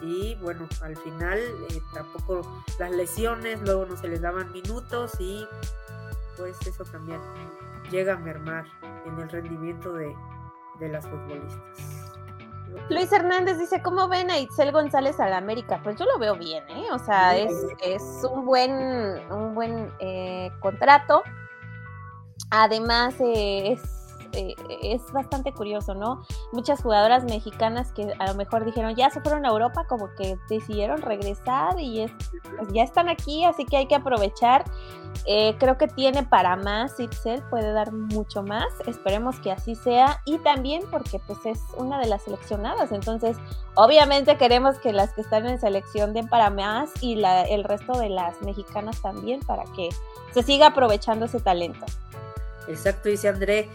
Y bueno, al final eh, tampoco las lesiones, luego no se les daban minutos y pues eso también llega a mermar en el rendimiento de, de las futbolistas. Luis Hernández dice, ¿cómo ven a Itzel González a la América? Pues yo lo veo bien, ¿eh? O sea, es, un buen, un buen eh, contrato. Además, eh, es eh, es bastante curioso, ¿no? Muchas jugadoras mexicanas que a lo mejor dijeron, ya se fueron a Europa, como que decidieron regresar y es, pues ya están aquí, así que hay que aprovechar. Eh, creo que tiene para más Itzel, puede dar mucho más, esperemos que así sea y también porque pues es una de las seleccionadas, entonces obviamente queremos que las que están en selección den para más y el resto de las mexicanas también para que se siga aprovechando ese talento. Exacto, dice André,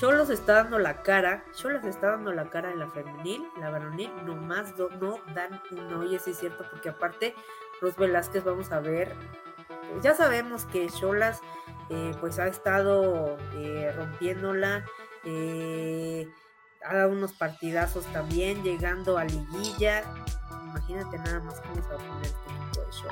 los está dando la cara, les está dando la cara en la femenil, la varonil, nomás no dan un oye, sí es cierto, porque aparte, Ros Velázquez, vamos a ver, ya sabemos que Cholas, eh, pues ha estado eh, rompiéndola, eh, ha dado unos partidazos también, llegando a liguilla, imagínate nada más cómo se va a poner este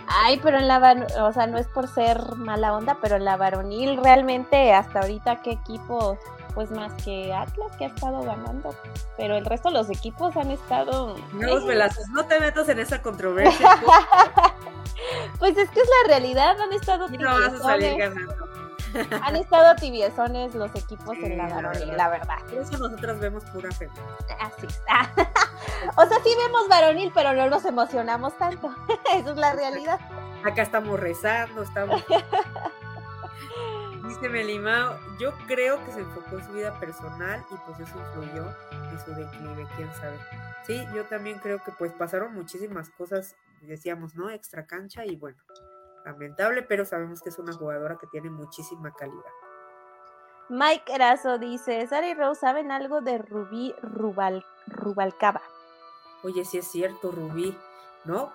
Ay, pero en la, o sea, no es por ser mala onda, pero en la varonil realmente hasta ahorita qué equipo, pues más que Atlas que ha estado ganando, pero el resto de los equipos han estado... No, no te metas en esa controversia. pues es que es la realidad, han estado... Y no vas a salir ganando. Han estado tibiezones los equipos en la varonil, la verdad. Por eso nosotros vemos pura fe. Así está. o sea, sí vemos varonil, pero no nos emocionamos tanto. Esa es la realidad. Acá estamos rezando, estamos. Dice Melimao, yo creo que se enfocó en su vida personal y pues eso influyó en su declive, quién sabe. Sí, yo también creo que pues pasaron muchísimas cosas, decíamos, ¿no? Extra cancha y bueno, lamentable, pero sabemos que es una jugadora que tiene muchísima calidad. Mike Erazo dice, Sara y Rose saben algo de Rubí Rubal, Rubalcaba. Oye, sí es cierto, Rubí, ¿no?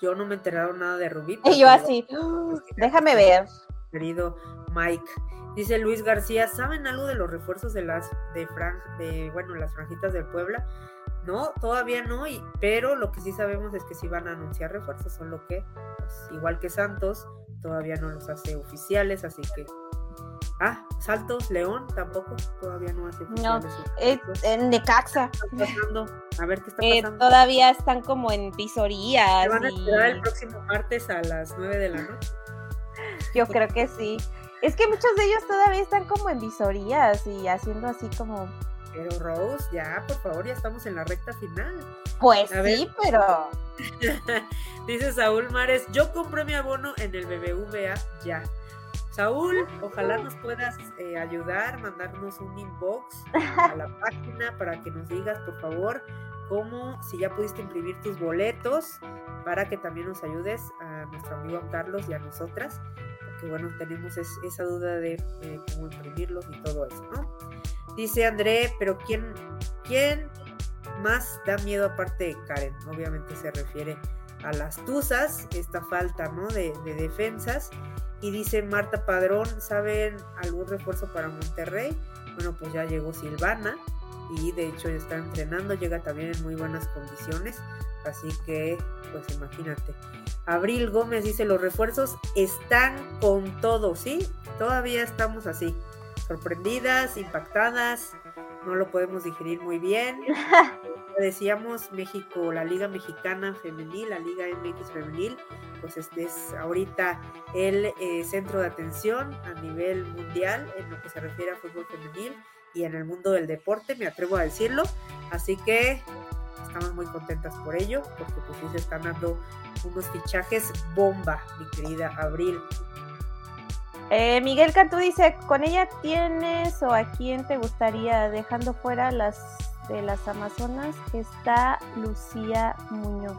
Yo no me he enterado nada de Rubí. Y yo así, déjame ver. Querido Mike. Dice Luis García, ¿saben algo de los refuerzos de las de Fran, de bueno, las franjitas del Puebla? No, todavía no, pero lo que sí sabemos es que sí van a anunciar refuerzos, solo que, pues, igual que Santos, todavía no los hace oficiales, así que. Ah, Saltos, León tampoco, todavía no hace oficiales. No, en Necaxa. A ver qué está eh, pasando. todavía están como en visorías. van a esperar el próximo martes a las 9 de la noche? Yo creo que sí. Es que muchos de ellos todavía están como en visorías y haciendo así como pero Rose, ya, por favor, ya estamos en la recta final. Pues sí, pero. Dice Saúl Mares, yo compré mi abono en el BBVA ya. Saúl, ojalá nos puedas eh, ayudar, mandarnos un inbox a la página para que nos digas, por favor, cómo, si ya pudiste imprimir tus boletos, para que también nos ayudes a nuestro amigo Carlos y a nosotras, porque bueno, tenemos esa duda de eh, cómo imprimirlos y todo eso, ¿no? Dice André, pero ¿quién, quién más da miedo aparte de Karen? Obviamente se refiere a las Tuzas, esta falta ¿no? de, defensas. Y dice Marta Padrón, ¿saben algún refuerzo para Monterrey? Bueno, pues ya llegó Silvana y de hecho ya está entrenando, llega también en muy buenas condiciones. Así que, pues imagínate. Abril Gómez dice, los refuerzos están con todo, ¿sí? Todavía estamos así sorprendidas, impactadas, no lo podemos digerir muy bien. Decíamos México, la Liga Mexicana Femenil, la Liga MX Femenil, pues este es ahorita el eh, centro de atención a nivel mundial en lo que se refiere a fútbol femenil y en el mundo del deporte, me atrevo a decirlo. Así que estamos muy contentas por ello, porque pues sí se están dando unos fichajes bomba, mi querida Abril. Eh, Miguel Cantú dice, ¿con ella tienes o a quién te gustaría, dejando fuera las de las Amazonas, está Lucía Muñoz?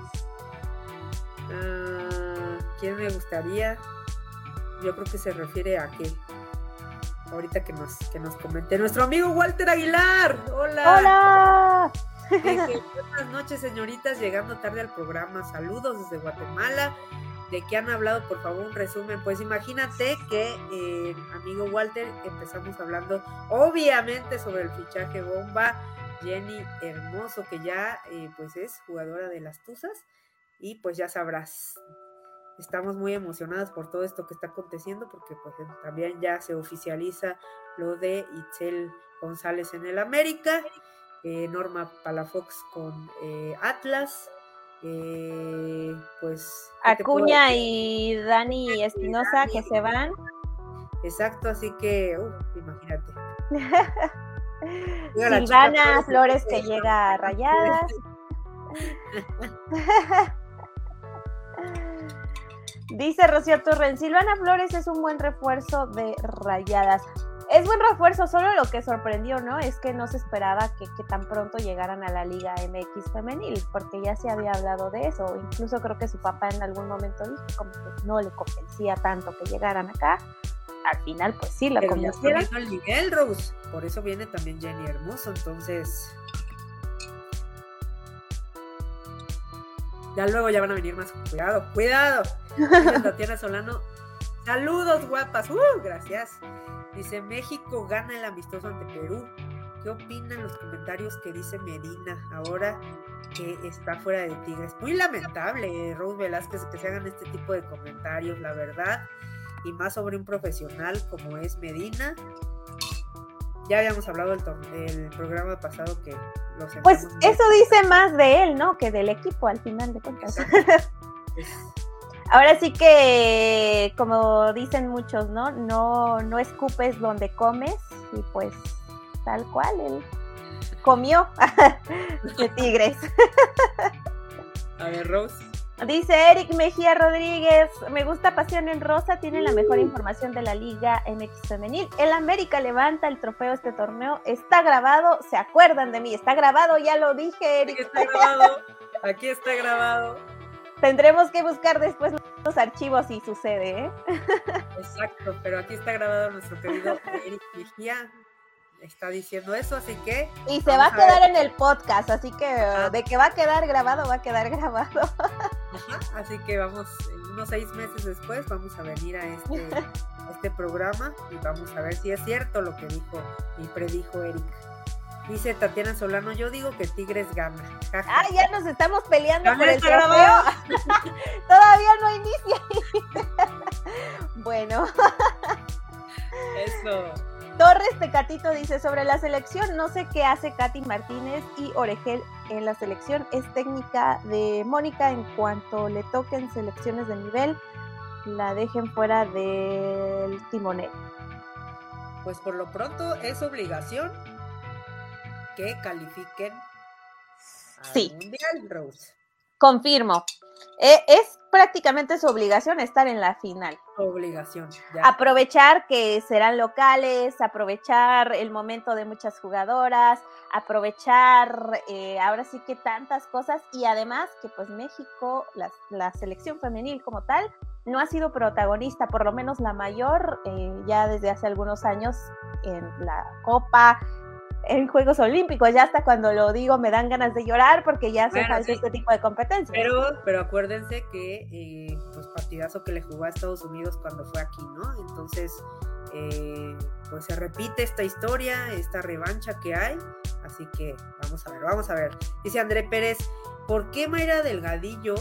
Ah, ¿Quién me gustaría? Yo creo que se refiere a qué. Ahorita que nos, que nos comente nuestro amigo Walter Aguilar. Hola. Hola. buenas noches, señoritas, llegando tarde al programa. Saludos desde Guatemala de qué han hablado, por favor, un resumen. Pues imagínate que, eh, amigo Walter, empezamos hablando obviamente sobre el fichaje bomba. Jenny Hermoso, que ya eh, pues es jugadora de las Tuzas y pues ya sabrás, estamos muy emocionadas por todo esto que está aconteciendo porque pues también ya se oficializa lo de Itzel González en el América, eh, Norma Palafox con Atlas, eh, pues... Acuña y Dani Espinosa que se van. Exacto, así que, imagínate. Silvana Flores que llega a rayadas. Dice Rocío Torres, Silvana Flores es un buen refuerzo de rayadas. Es buen refuerzo, solo lo que sorprendió, ¿no? Es que no se esperaba que, tan pronto llegaran a la Liga MX femenil, porque ya se había hablado de eso. Incluso creo que su papá en algún momento dijo como que no le convencía tanto que llegaran acá. Al final, pues sí, la convencieron. el Miguel Rose, por eso viene también Jenny Hermoso, entonces Ya luego ya van a venir más. Cuidado, cuidado. Tatiana Solano. Saludos, guapas. Uh, gracias. Dice, México gana el amistoso ante Perú. ¿Qué opinan los comentarios que dice Medina ahora que está fuera de Tigres? Muy lamentable, Rose Velázquez, que se hagan este tipo de comentarios, la verdad. Y más sobre un profesional como es Medina ya habíamos hablado del, programa pasado que los Pues eso dice más de él, ¿no? Que del equipo al final de cuentas. Ahora sí que, como dicen muchos, ¿no? No, no escupes donde comes y pues tal cual, él comió de tigres. A ver, Rose. Dice Eric Mejía Rodríguez, me gusta Pasión en Rosa, tiene la mejor información de la Liga MX Femenil. El América levanta el trofeo este torneo, está grabado, se acuerdan de mí, está grabado, ya lo dije, Eric. Aquí está grabado, aquí está grabado. Tendremos que buscar después los archivos si sucede, ¿eh? Exacto, pero aquí está grabado nuestro querido Eric Mejía está diciendo eso, así que... Y se va a quedar en el podcast, así que de que va a quedar grabado, va a quedar grabado. así que vamos, unos seis meses después, vamos a venir a este, este programa y vamos a ver si es cierto lo que dijo y predijo Eric. Dice Tatiana Solano, yo digo que Tigres gana. Ah, ya nos estamos peleando por el trofeo. Todavía no inicia. bueno. Eso. Torres Tecatito dice sobre la selección, no sé qué hace Katy Martínez y Oregel en la selección. Es técnica de Mónica en cuanto le toquen selecciones de nivel, la dejen fuera del timonel. Pues por lo pronto es obligación que califiquen al Mundial, Rose. Confirmo. E, es prácticamente su obligación estar en la final. Obligación. Aprovechar que serán locales, aprovechar el momento de muchas jugadoras, aprovechar eh, ahora sí que tantas cosas y además que pues México, la, selección femenil como tal, no ha sido protagonista, por lo menos la mayor, eh, ya desde hace algunos años en la Copa, en Juegos Olímpicos. Ya hasta cuando lo digo me dan ganas de llorar porque ya hace falta este tipo de competencias. Pero, pero acuérdense que eh, pues partidazo que le jugó a Estados Unidos cuando fue aquí, ¿no? Entonces, eh, pues se repite esta historia, esta revancha que hay. Así que vamos a ver, vamos a ver. Dice André Pérez, ¿por qué Mayra Delgadillo?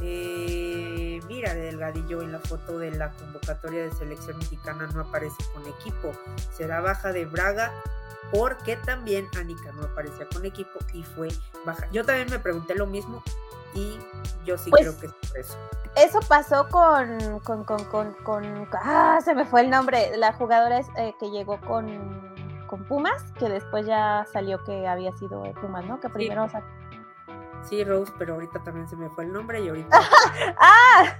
Eh, mira, Delgadillo en la foto de la convocatoria de selección mexicana no aparece con equipo. Será baja de Braga porque también Anika no aparecía con equipo y fue baja. Yo también me pregunté lo mismo y yo sí pues creo que es por eso. Eso pasó con, con, con, con, ah, se me fue el nombre, la jugadora eh, que llegó con, con Pumas, que después ya salió que había sido Pumas, ¿no? Que primero Sí. Rose, pero ahorita también se me fue el nombre y ahorita. ¡Ah!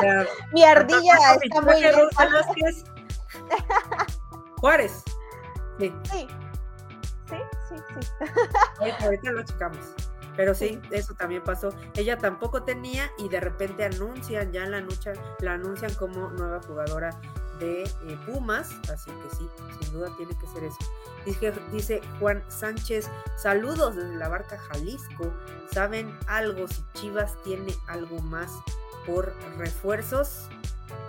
Mi ardilla está muy Juárez. Sí. Sí, sí, sí. sí. Ahorita, lo checamos. Pero sí, eso también pasó. Ella tampoco tenía y de repente anuncian, ya la, lucha, la anuncian como nueva jugadora de eh, Pumas, así que sí, sin duda tiene que ser eso. Dice, dice Juan Sánchez, saludos desde la barca Jalisco. ¿Saben algo si Chivas tiene algo más por refuerzos?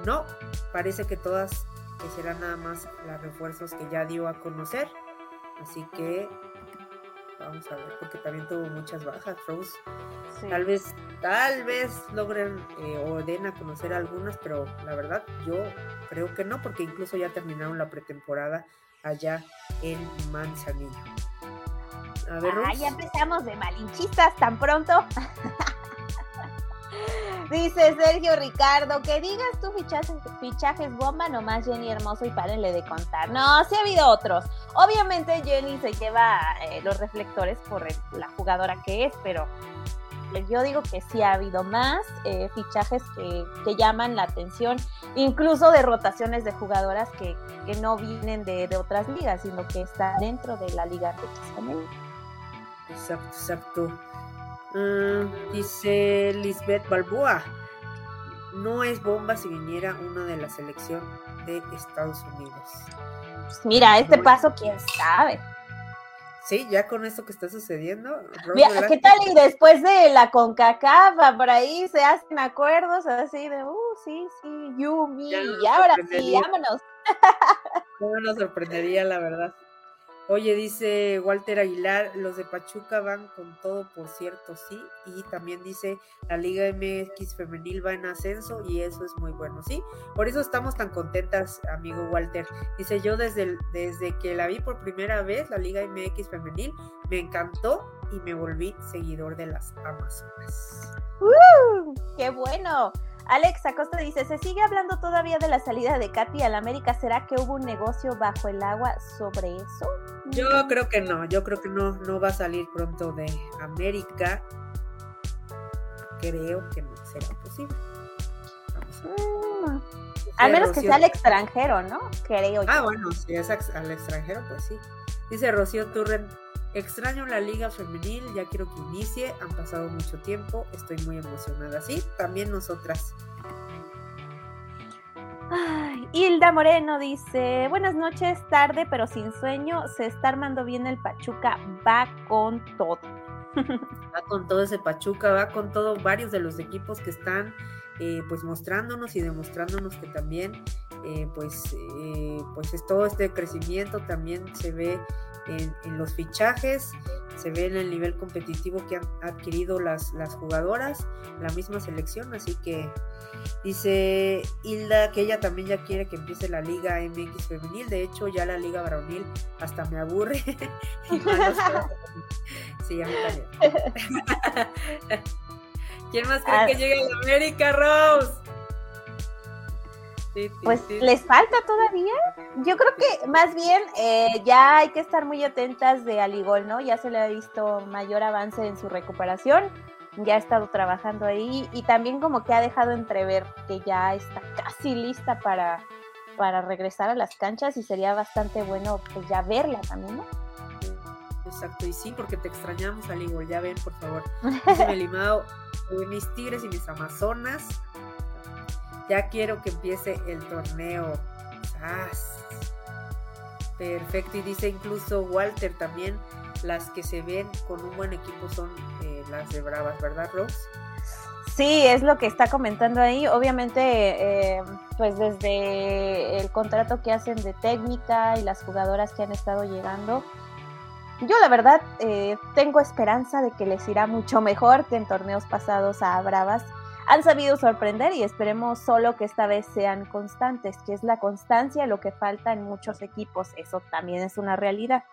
No, parece que todas que serán nada más los refuerzos que ya dio a conocer. Así que vamos a ver, porque también tuvo muchas bajas, Rose. Tal vez, tal vez logren eh, o den a conocer algunas, pero la verdad yo creo que no, porque incluso ya terminaron la pretemporada allá en Manzanillo. A ver, ah, ya empezamos de malinchistas tan pronto. Dice Sergio Ricardo, que digas tú fichajes, fichajes bomba, nomás Jenny Hermoso y párenle de contar. No, sí ha habido otros. Obviamente Jenny se lleva eh, los reflectores por la jugadora que es, pero yo digo que sí ha habido más eh, fichajes que, llaman la atención, incluso de rotaciones de jugadoras que, no vienen de, otras ligas, sino que están dentro de la liga de Exacto, exacto. Mm, dice Lisbeth Balboa, no es bomba si viniera una de la selección de Estados Unidos. Pues mira, este paso, quién sabe. Sí, ya con esto que está sucediendo. ¿Qué tal? Y después de la CONCACAF, por ahí se hacen acuerdos así de, uh, sí, sí, Yumi, y ahora sí, vámonos. No nos sorprendería, la verdad. Oye, dice Walter Aguilar, los de Pachuca van con todo, por cierto, sí. Y también dice, la Liga MX femenil va en ascenso y eso es muy bueno, sí. Por eso estamos tan contentas, amigo Walter. Dice, yo desde, desde que la vi por primera vez, la Liga MX femenil, me encantó y me volví seguidor de las Amazonas. ¡Qué bueno! Alex Acosta dice, ¿se sigue hablando todavía de la salida de Katy al América? ¿Será que hubo un negocio bajo el agua sobre eso? Yo creo que no, yo creo que no, no va a salir pronto de América. Creo que no será posible. Mm, al menos que sea al extranjero, ¿no? Creo Ah, bueno, si es al extranjero, pues sí. Dice Rocío Turren, Extraño la liga femenil, ya quiero que inicie, han pasado mucho tiempo, estoy muy emocionada. Sí, también nosotras. Ay, Hilda Moreno dice, buenas noches, tarde pero sin sueño, se está armando bien el Pachuca, va con todo. Va con todo ese Pachuca, va con todo, varios de los equipos que están eh, pues mostrándonos y demostrándonos que también eh, pues, eh, pues es todo este crecimiento también se ve en, los fichajes, se ve en el nivel competitivo que han adquirido las, las jugadoras, la misma selección, así que dice Hilda que ella también ya quiere que empiece la Liga MX femenil, de hecho ya la Liga varonil hasta me aburre. sí, a mí también. ¿Quién más cree que llegue a la América, Rose? Pues les falta todavía. Yo creo que más bien eh, ya hay que estar muy atentas de Aligol, ¿no? Ya se le ha visto mayor avance en su recuperación, ya ha estado trabajando ahí y también como que ha dejado entrever que ya está casi lista para, para regresar a las canchas y sería bastante bueno pues ya verla también, ¿no? Exacto, y sí, porque te extrañamos, Aligol, ya ven, por favor. Melimao, mis tigres y mis amazonas ya quiero que empiece el torneo. Perfecto, y dice incluso Walter también, las que se ven con un buen equipo son eh, las de Bravas, ¿verdad, Rose? Sí, es lo que está comentando ahí. Obviamente, eh, pues desde el contrato que hacen de técnica y las jugadoras que han estado llegando, yo la verdad eh, tengo esperanza de que les irá mucho mejor que en torneos pasados a Bravas han sabido sorprender y esperemos solo que esta vez sean constantes, que es la constancia lo que falta en muchos equipos. Eso también es una realidad.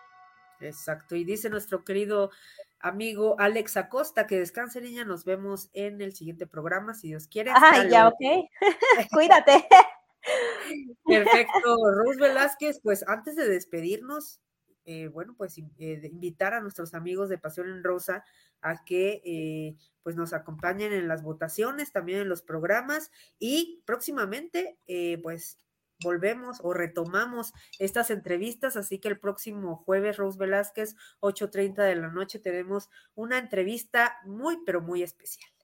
Exacto. Y dice nuestro querido amigo Alex Acosta, que descanse niña, nos vemos en el siguiente programa, si Dios quiere. Ah, ya, ok. Cuídate. Perfecto. Rose Velázquez, pues antes de despedirnos, eh, bueno, pues eh, invitar a nuestros amigos de Pasión en Rosa a que eh, pues nos acompañen en las votaciones, también en los programas y próximamente pues volvemos o retomamos estas entrevistas, así que el próximo jueves, Rose Velázquez, 8.30 de la noche, tenemos una entrevista muy, pero muy especial.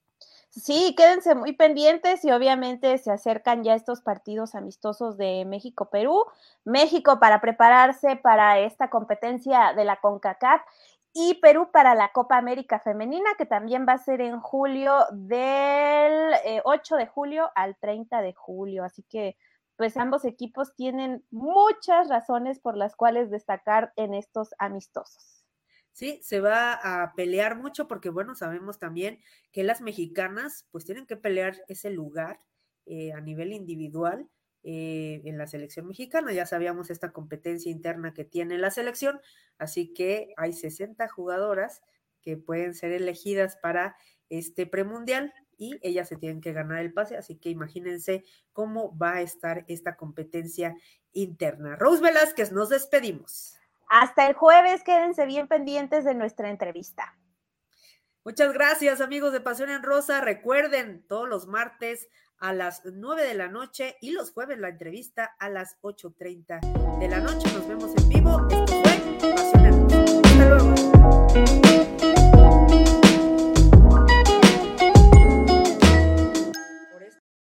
Sí, quédense muy pendientes y obviamente se acercan ya estos partidos amistosos de México-Perú. México para prepararse para esta competencia de la CONCACAF y Perú para la Copa América Femenina, que también va a ser en julio del 8 eh, de julio al 30 de julio. Así que, pues ambos equipos tienen muchas razones por las cuales destacar en estos amistosos. ¿Sí? Se va a pelear mucho porque, bueno, sabemos también que las mexicanas pues tienen que pelear ese lugar eh, a nivel individual eh, en la selección mexicana. Ya sabíamos esta competencia interna que tiene la selección, así que hay 60 jugadoras que pueden ser elegidas para este premundial y ellas se tienen que ganar el pase, así que imagínense cómo va a estar esta competencia interna. Rose Velázquez, nos despedimos. Hasta el jueves, quédense bien pendientes de nuestra entrevista. Muchas gracias, amigos de Pasión en Rosa. Recuerden, todos los martes a las 9 de la noche y los jueves la entrevista a las 8.30 de la noche. Nos vemos en vivo. Pasión en Rosa. Hasta luego.